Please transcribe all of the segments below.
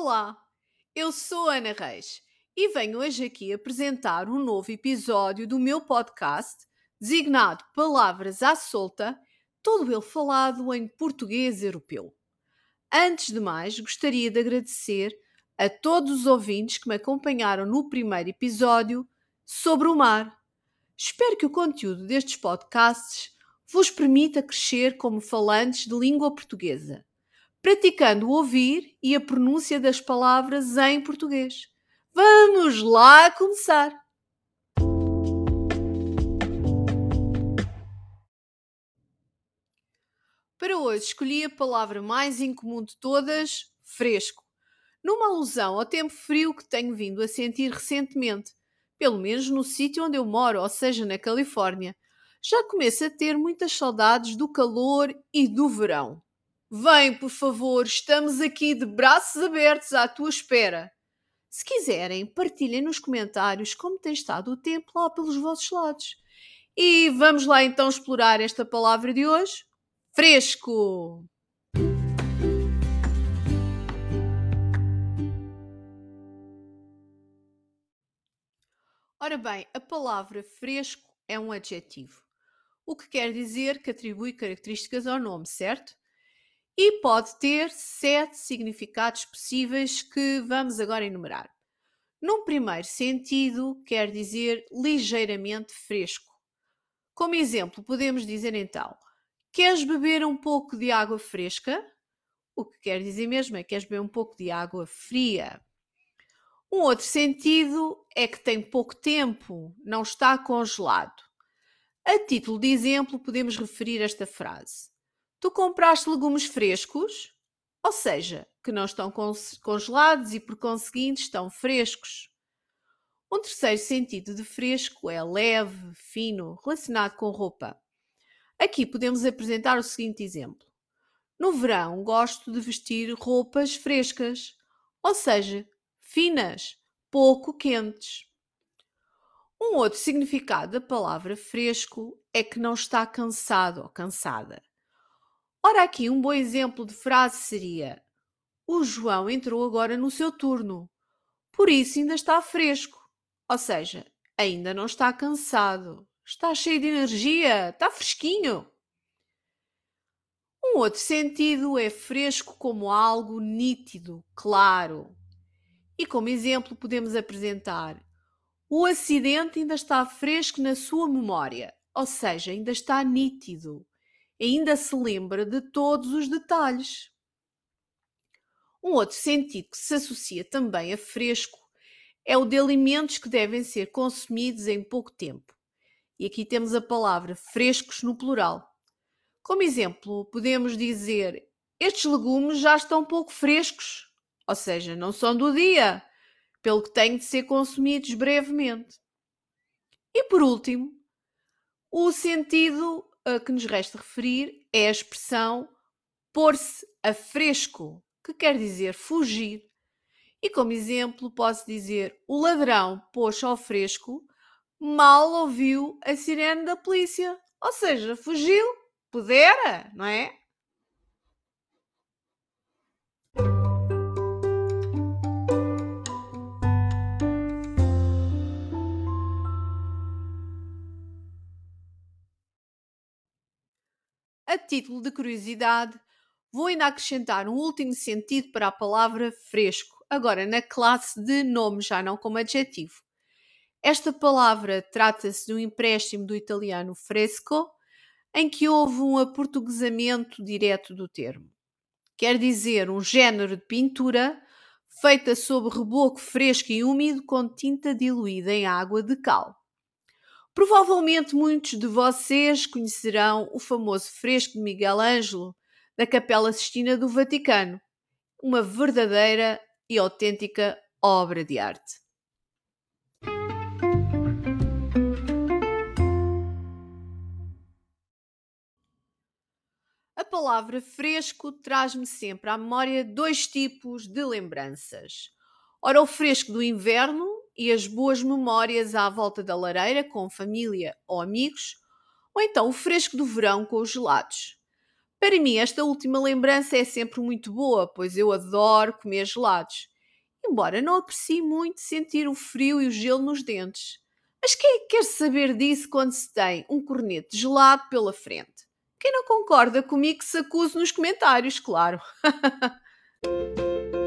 Olá, eu sou Ana Reis e venho hoje aqui apresentar um novo episódio do meu podcast designado Palavras à Solta, todo ele falado em português europeu. Antes de mais, gostaria de agradecer a todos os ouvintes que me acompanharam no primeiro episódio sobre o mar. Espero que o conteúdo destes podcasts vos permita crescer como falantes de língua portuguesa, praticando o ouvir e a pronúncia das palavras em português. Vamos lá começar! Para hoje escolhi a palavra mais incomum de todas, fresco, numa alusão ao tempo frio que tenho vindo a sentir recentemente, pelo menos no sítio onde eu moro, ou seja, na Califórnia. Já começo a ter muitas saudades do calor e do verão. Vem, por favor, estamos aqui de braços abertos à tua espera. Se quiserem, partilhem nos comentários como tem estado o tempo lá pelos vossos lados. E vamos lá então explorar esta palavra de hoje: fresco. Ora bem, a palavra fresco é um adjetivo, o que quer dizer que atribui características ao nome, certo? E pode ter sete significados possíveis que vamos agora enumerar. Num primeiro sentido, quer dizer ligeiramente fresco. Como exemplo, podemos dizer então: Queres beber um pouco de água fresca? O que quer dizer mesmo é queres beber um pouco de água fria. Um outro sentido é que tem pouco tempo, não está congelado. A título de exemplo, podemos referir esta frase: Tu compraste legumes frescos? Ou seja, que não estão congelados e, por conseguinte, estão frescos. Um terceiro sentido de fresco é leve, fino, relacionado com roupa. Aqui podemos apresentar o seguinte exemplo. No verão, gosto de vestir roupas frescas, ou seja, finas, pouco quentes. Um outro significado da palavra fresco é que não está cansado ou cansada. Ora, aqui um bom exemplo de frase seria: O João entrou agora no seu turno, por isso ainda está fresco. Ou seja, ainda não está cansado, está cheio de energia, está fresquinho. Um outro sentido é fresco como algo nítido, claro. E como exemplo, podemos apresentar: o acidente ainda está fresco na sua memória, ou seja, ainda está nítido, ainda se lembra de todos os detalhes. Um outro sentido que se associa também a fresco é o de alimentos que devem ser consumidos em pouco tempo. E aqui temos a palavra frescos no plural. Como exemplo, podemos dizer: estes legumes já estão pouco frescos ou seja, não são do dia, pelo que têm de ser consumidos brevemente. E por último, o sentido a que nos resta referir é a expressão pôr-se a fresco, que quer dizer fugir. E como exemplo, posso dizer: o ladrão pôs ao fresco, mal ouviu a sirene da polícia. Ou seja, fugiu, pudera, não é? Título de curiosidade, vou ainda acrescentar um último sentido para a palavra fresco, agora na classe de nome, já não como adjetivo. Esta palavra trata-se de um empréstimo do italiano fresco, em que houve um aportuguesamento direto do termo. Quer dizer, um género de pintura feita sob reboco fresco e úmido com tinta diluída em água de cal. Provavelmente muitos de vocês conhecerão o famoso fresco de Miguel Ângelo da Capela Sistina do Vaticano, uma verdadeira e autêntica obra de arte. A palavra fresco traz-me sempre à memória dois tipos de lembranças. Ora, o fresco do inverno e as boas memórias à volta da lareira com família ou amigos, ou então o fresco do verão com os gelados. Para mim, esta última lembrança é sempre muito boa, pois eu adoro comer gelados. Embora não aprecie muito sentir o frio e o gelo nos dentes. Mas quem é que quer saber disso quando se tem um corneto gelado pela frente? Quem não concorda comigo se acuse nos comentários, claro.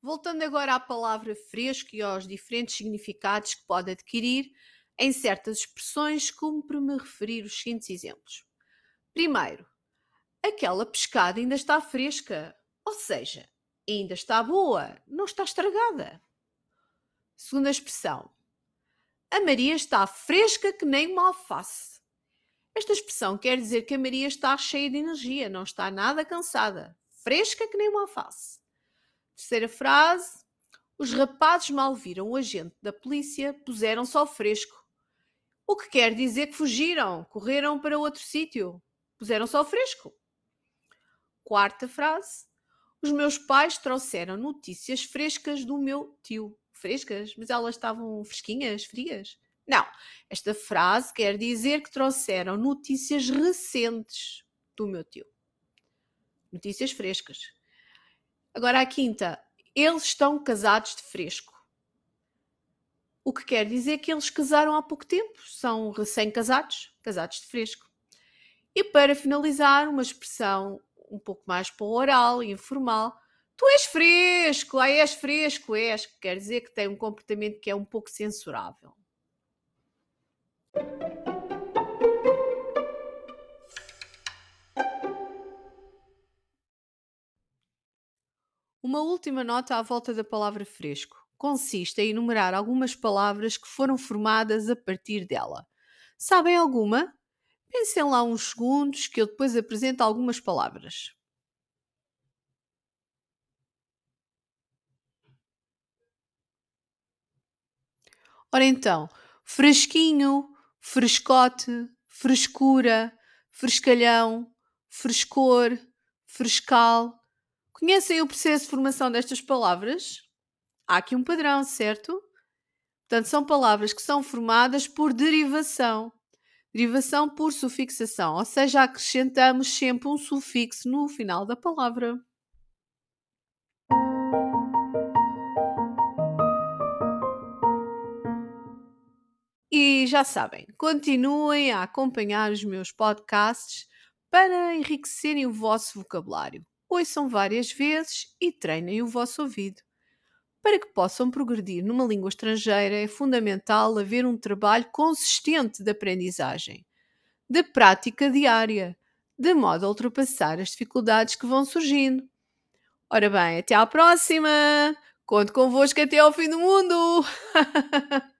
Voltando agora à palavra fresco e aos diferentes significados que pode adquirir em certas expressões, como para me referir os seguintes exemplos. Primeiro, aquela pescada ainda está fresca, ou seja, ainda está boa, não está estragada. Segunda expressão, a Maria está fresca que nem uma alface. Esta expressão quer dizer que a Maria está cheia de energia, não está nada cansada, fresca que nem uma alface. Terceira frase, os rapazes mal viram o agente da polícia, puseram-se ao fresco. O que quer dizer que fugiram, correram para outro sítio, puseram-se ao fresco. Quarta frase, os meus pais trouxeram notícias frescas do meu tio frescas, mas elas estavam fresquinhas, frias. Não, esta frase quer dizer que trouxeram notícias recentes do meu tio. Notícias frescas. Agora a quinta, eles estão casados de fresco. O que quer dizer que eles casaram há pouco tempo, são recém-casados, casados de fresco. E para finalizar, uma expressão um pouco mais para o oral e informal, Tu és fresco, ah, és fresco, és, quer dizer que tem um comportamento que é um pouco censurável. Uma última nota à volta da palavra fresco. Consiste em enumerar algumas palavras que foram formadas a partir dela. Sabem alguma? Pensem lá uns segundos que eu depois apresento algumas palavras. Ora então, fresquinho, frescote, frescura, frescalhão, frescor, frescal. Conhecem o processo de formação destas palavras? Há aqui um padrão, certo? Portanto, são palavras que são formadas por derivação. Derivação por sufixação, ou seja, acrescentamos sempre um sufixo no final da palavra. E já sabem, continuem a acompanhar os meus podcasts para enriquecerem o vosso vocabulário. Ouçam várias vezes e treinem o vosso ouvido. Para que possam progredir numa língua estrangeira, é fundamental haver um trabalho consistente de aprendizagem, de prática diária, de modo a ultrapassar as dificuldades que vão surgindo. Ora bem, até à próxima! Conto convosco até ao fim do mundo!